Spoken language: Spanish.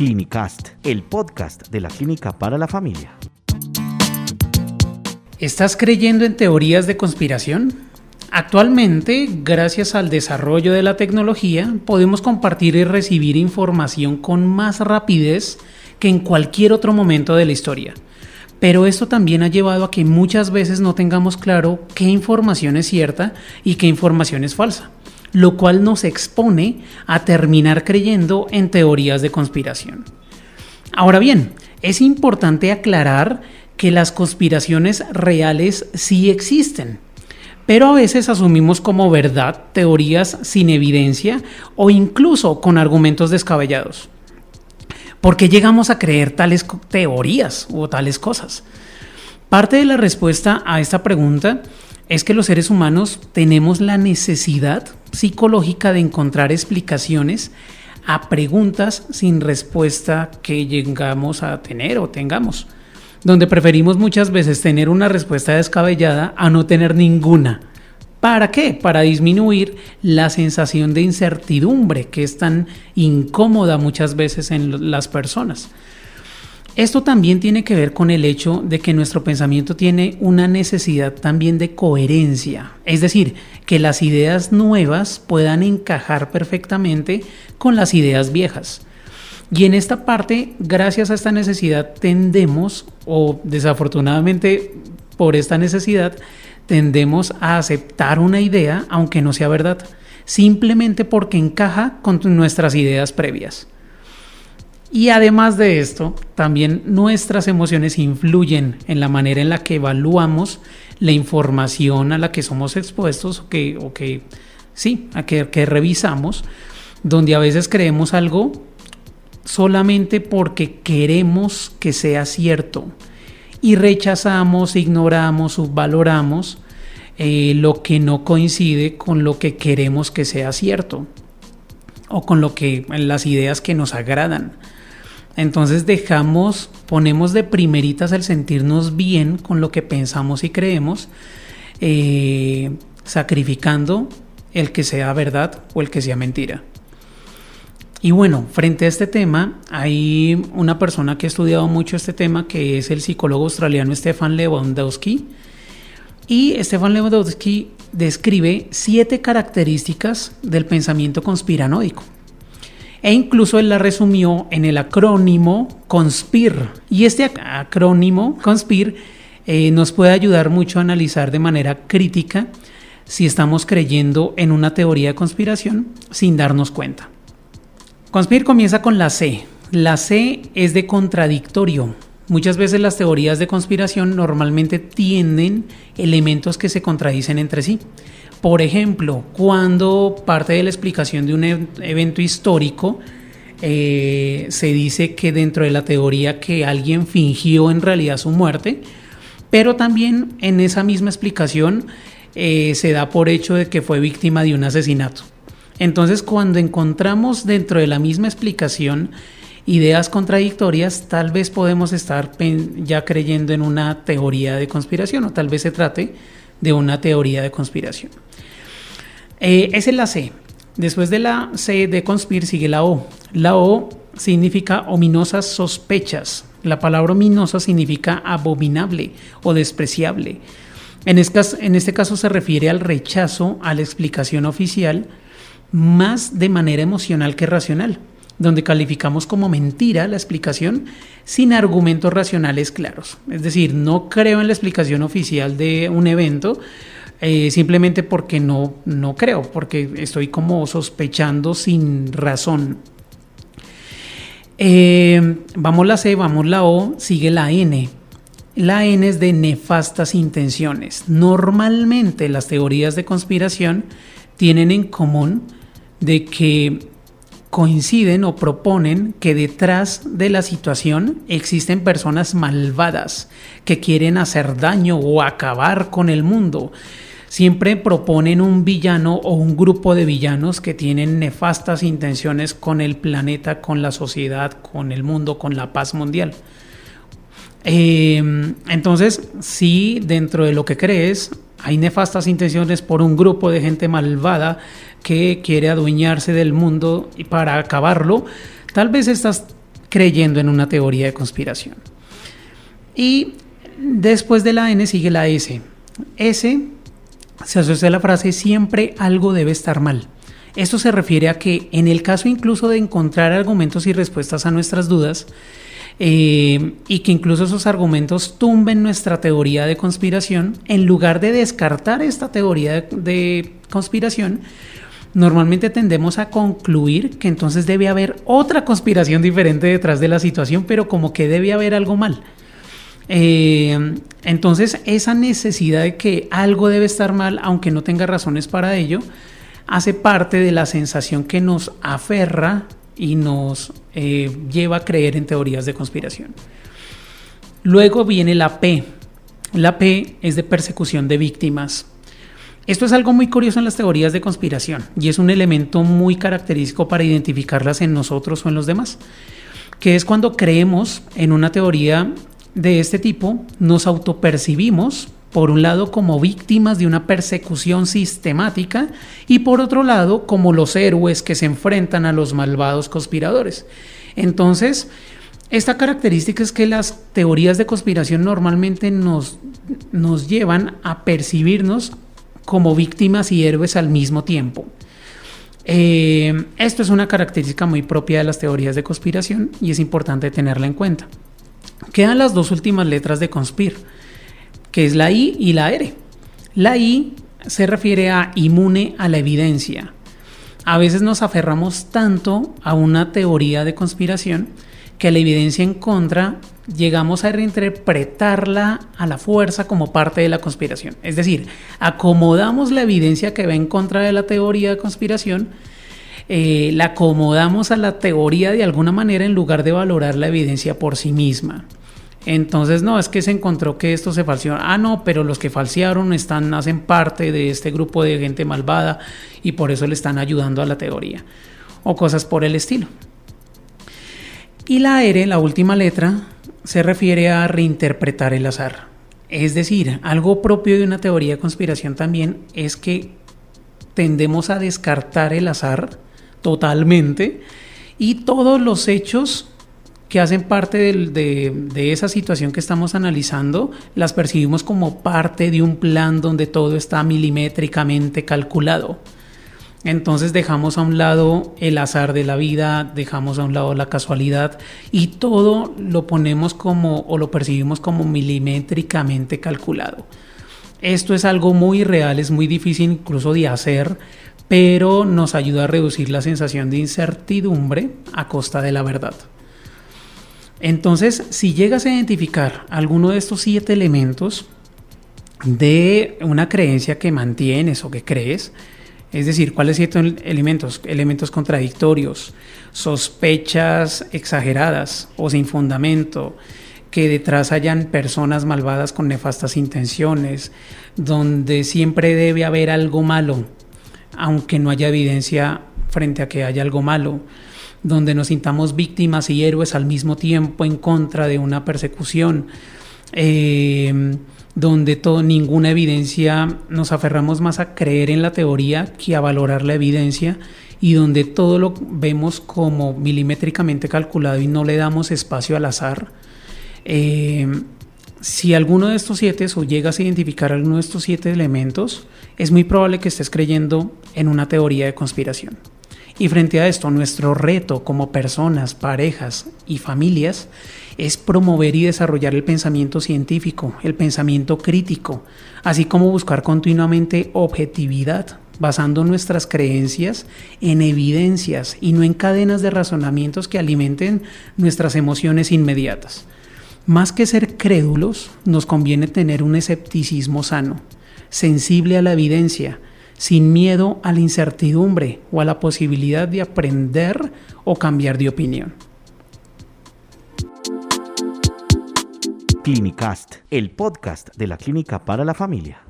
Clinicast, el podcast de la Clínica para la Familia. ¿Estás creyendo en teorías de conspiración? Actualmente, gracias al desarrollo de la tecnología, podemos compartir y recibir información con más rapidez que en cualquier otro momento de la historia. Pero esto también ha llevado a que muchas veces no tengamos claro qué información es cierta y qué información es falsa, lo cual nos expone a terminar creyendo en teorías de conspiración. Ahora bien, es importante aclarar que las conspiraciones reales sí existen, pero a veces asumimos como verdad teorías sin evidencia o incluso con argumentos descabellados. ¿Por qué llegamos a creer tales teorías o tales cosas? Parte de la respuesta a esta pregunta es que los seres humanos tenemos la necesidad psicológica de encontrar explicaciones a preguntas sin respuesta que llegamos a tener o tengamos, donde preferimos muchas veces tener una respuesta descabellada a no tener ninguna. ¿Para qué? Para disminuir la sensación de incertidumbre que es tan incómoda muchas veces en las personas. Esto también tiene que ver con el hecho de que nuestro pensamiento tiene una necesidad también de coherencia, es decir, que las ideas nuevas puedan encajar perfectamente con las ideas viejas. Y en esta parte, gracias a esta necesidad, tendemos, o desafortunadamente por esta necesidad, tendemos a aceptar una idea aunque no sea verdad, simplemente porque encaja con nuestras ideas previas. Y además de esto, también nuestras emociones influyen en la manera en la que evaluamos la información a la que somos expuestos o que, que sí, a que, que revisamos, donde a veces creemos algo solamente porque queremos que sea cierto y rechazamos, ignoramos, subvaloramos eh, lo que no coincide con lo que queremos que sea cierto o con lo que las ideas que nos agradan. Entonces dejamos, ponemos de primeritas el sentirnos bien con lo que pensamos y creemos, eh, sacrificando el que sea verdad o el que sea mentira. Y bueno, frente a este tema, hay una persona que ha estudiado mucho este tema, que es el psicólogo australiano Stefan Lewandowski. Y Stefan Lewandowski describe siete características del pensamiento conspiranoico. E incluso él la resumió en el acrónimo CONSPIR. Y este acrónimo CONSPIR eh, nos puede ayudar mucho a analizar de manera crítica si estamos creyendo en una teoría de conspiración sin darnos cuenta. Conspir comienza con la C. La C es de contradictorio. Muchas veces las teorías de conspiración normalmente tienen elementos que se contradicen entre sí. Por ejemplo, cuando parte de la explicación de un e-, evento histórico eh, se dice que dentro de la teoría que alguien fingió en realidad su muerte, pero también en esa misma explicación eh, se da por hecho de que fue víctima de un asesinato. Entonces, cuando encontramos dentro de la misma explicación ideas contradictorias, tal vez podemos estar ya creyendo en una teoría de conspiración o tal vez se trate de una teoría de conspiración. Eh, esa es la C. Después de la C de conspir sigue la O. La O significa ominosas sospechas. La palabra ominosa significa abominable o despreciable. En este caso se refiere al rechazo a la explicación oficial más de manera emocional que racional, donde calificamos como mentira la explicación sin argumentos racionales claros. Es decir, no creo en la explicación oficial de un evento eh, simplemente porque no, no creo, porque estoy como sospechando sin razón. Eh, vamos la C, vamos la O, sigue la N. La N es de nefastas intenciones. Normalmente las teorías de conspiración tienen en común de que coinciden o proponen que detrás de la situación existen personas malvadas que quieren hacer daño o acabar con el mundo. Siempre proponen un villano o un grupo de villanos que tienen nefastas intenciones con el planeta, con la sociedad, con el mundo, con la paz mundial. Em, entonces, si dentro de lo que crees hay nefastas intenciones por un grupo de gente malvada que quiere adueñarse del mundo y para acabarlo, tal vez estás creyendo en una teoría de conspiración. Y después de la N sigue la S. S se asocia a la frase siempre algo debe estar mal. Esto se refiere a que en el caso incluso de encontrar argumentos y respuestas a nuestras dudas, eh, y que incluso esos argumentos tumben nuestra teoría de conspiración, en lugar de descartar esta teoría de conspiración, normalmente tendemos a concluir que entonces debe haber otra conspiración diferente detrás de la situación, pero como que debe haber algo mal. Eh, entonces, esa necesidad de que algo debe estar mal, aunque no tenga razones para ello, hace parte de la sensación que nos aferra y nos eh, lleva a creer en teorías de conspiración. Luego viene la P. La P es de persecución de víctimas. Esto es algo muy curioso en las teorías de conspiración y es un elemento muy característico para identificarlas en nosotros o en los demás, que es cuando creemos en una teoría de este tipo, nos autopercibimos, por un lado, como víctimas de una persecución sistemática y por otro lado, como los héroes que se enfrentan a los malvados conspiradores. Entonces, esta característica es que las teorías de conspiración normalmente nos, nos llevan a percibirnos como víctimas y héroes al mismo tiempo. Eh, esto es una característica muy propia de las teorías de conspiración y es importante tenerla en cuenta. Quedan las dos últimas letras de conspir, que es la I y la R. La I se refiere a inmune a la evidencia. A veces nos aferramos tanto a una teoría de conspiración que la evidencia en contra llegamos a reinterpretarla a la fuerza como parte de la conspiración. Es decir, acomodamos la evidencia que va en contra de la teoría de conspiración eh, la acomodamos a la teoría de alguna manera en lugar de valorar la evidencia por sí misma. Entonces, no, es que se encontró que esto se falseó. Ah, no, pero los que falsearon están, hacen parte de este grupo de gente malvada y por eso le están ayudando a la teoría. O cosas por el estilo. Y la R, la última letra, se refiere a reinterpretar el azar. Es decir, algo propio de una teoría de conspiración también es que tendemos a descartar el azar totalmente y todos los hechos que hacen parte de, esa situación que estamos analizando, las percibimos como parte de un plan donde todo está milimétricamente calculado. Entonces dejamos a un lado el azar de la vida, dejamos a un lado la casualidad y todo lo ponemos como o lo percibimos como milimétricamente calculado. Esto es algo muy real, es muy difícil incluso de hacer, pero nos ayuda a reducir la sensación de incertidumbre a costa de la verdad. Entonces, si llegas a identificar alguno de estos siete elementos de una creencia que mantienes o que crees, es decir, ¿cuáles siete elementos? Elementos contradictorios, sospechas exageradas o sin fundamento, que detrás hayan personas malvadas con nefastas intenciones, donde siempre debe haber algo malo, aunque no haya evidencia frente a que haya algo malo, donde nos sintamos víctimas y héroes al mismo tiempo en contra de una persecución, eh, donde todo, ninguna evidencia nos aferramos más a creer en la teoría que a valorar la evidencia y donde todo lo vemos como milimétricamente calculado y no le damos espacio al azar. Eh, si alguno de estos siete o llegas a identificar alguno de estos siete elementos, es muy probable que estés creyendo en una teoría de conspiración. Y frente a esto, nuestro reto como personas, parejas y familias es promover y desarrollar el pensamiento científico, el pensamiento crítico, así como buscar continuamente objetividad, basando nuestras creencias en evidencias y no en cadenas de razonamientos que alimenten nuestras emociones inmediatas. Más que ser crédulos, nos conviene tener un escepticismo sano, sensible a la evidencia, sin miedo a la incertidumbre o a la posibilidad de aprender o cambiar de opinión. Clinicast, el podcast de la Clínica para la Familia.